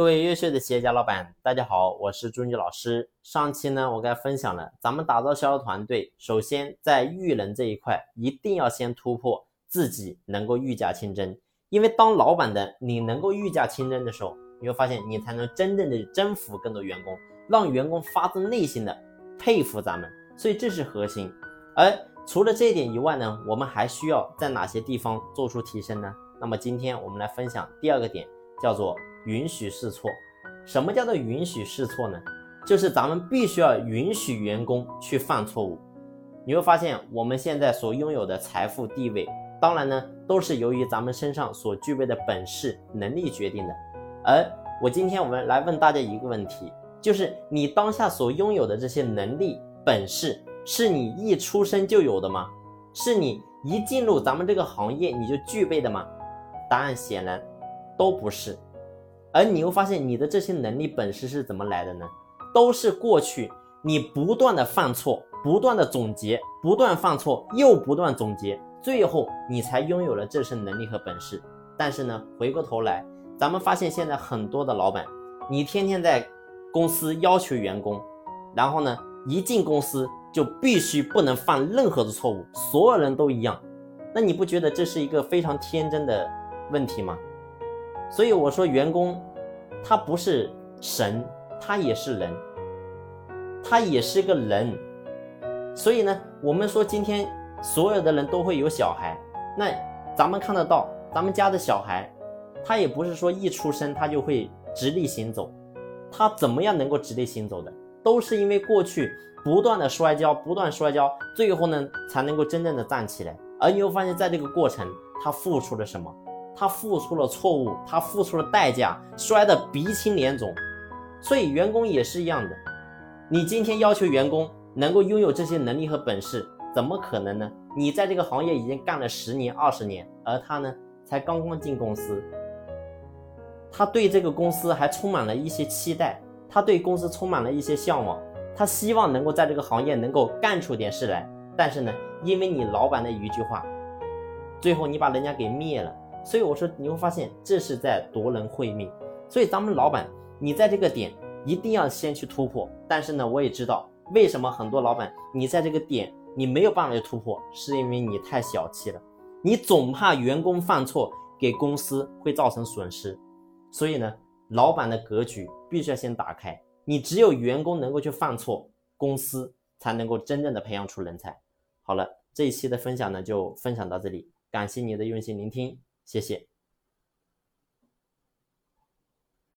各位优秀的企业家老板，大家好，我是朱军老师。上期呢，我给大家分享了咱们打造销售团队，首先在育人这一块，一定要先突破自己能够御驾亲征。因为当老板的你能够御驾亲征的时候，你会发现你才能真正的征服更多员工，让员工发自内心的佩服咱们。所以这是核心。而除了这一点以外呢，我们还需要在哪些地方做出提升呢？那么今天我们来分享第二个点，叫做允许试错。什么叫做允许试错呢？就是咱们必须要允许员工去犯错误。你会发现，我们现在所拥有的财富地位，当然呢，都是由于咱们身上所具备的本事能力决定的。而我今天我们来问大家一个问题，就是你当下所拥有的这些能力本事。是你一出生就有的吗？是你一进入咱们这个行业你就具备的吗？答案显然都不是。而你又发现你的这些能力本事是怎么来的呢？都是过去你不断的犯错，不断的总结，不断犯错又不断总结，最后你才拥有了这身能力和本事。但是呢，回过头来，咱们发现现在很多的老板，你天天在公司要求员工，然后呢，一进公司。就必须不能犯任何的错误，所有人都一样，那你不觉得这是一个非常天真的问题吗？所以我说，员工他不是神，他也是人，他也是个人。所以呢，我们说今天所有的人都会有小孩，那咱们看得到，咱们家的小孩，他也不是说一出生他就会直立行走，他怎么样能够直立行走的？都是因为过去不断的摔跤，不断摔跤，最后呢才能够真正的站起来。而你会发现在这个过程，他付出了什么？他付出了错误，他付出了代价，摔得鼻青脸肿。所以员工也是一样的，你今天要求员工能够拥有这些能力和本事，怎么可能呢？你在这个行业已经干了十年、二十年，而他呢才刚刚进公司，他对这个公司还充满了一些期待。他对公司充满了一些向往，他希望能够在这个行业能够干出点事来。但是呢，因为你老板的一句话，最后你把人家给灭了。所以我说你会发现这是在夺人慧命。所以咱们老板，你在这个点一定要先去突破。但是呢，我也知道为什么很多老板你在这个点你没有办法去突破，是因为你太小气了，你总怕员工犯错给公司会造成损失。所以呢。老板的格局必须要先打开，你只有员工能够去犯错，公司才能够真正的培养出人才。好了，这一期的分享呢就分享到这里，感谢你的用心聆听，谢谢。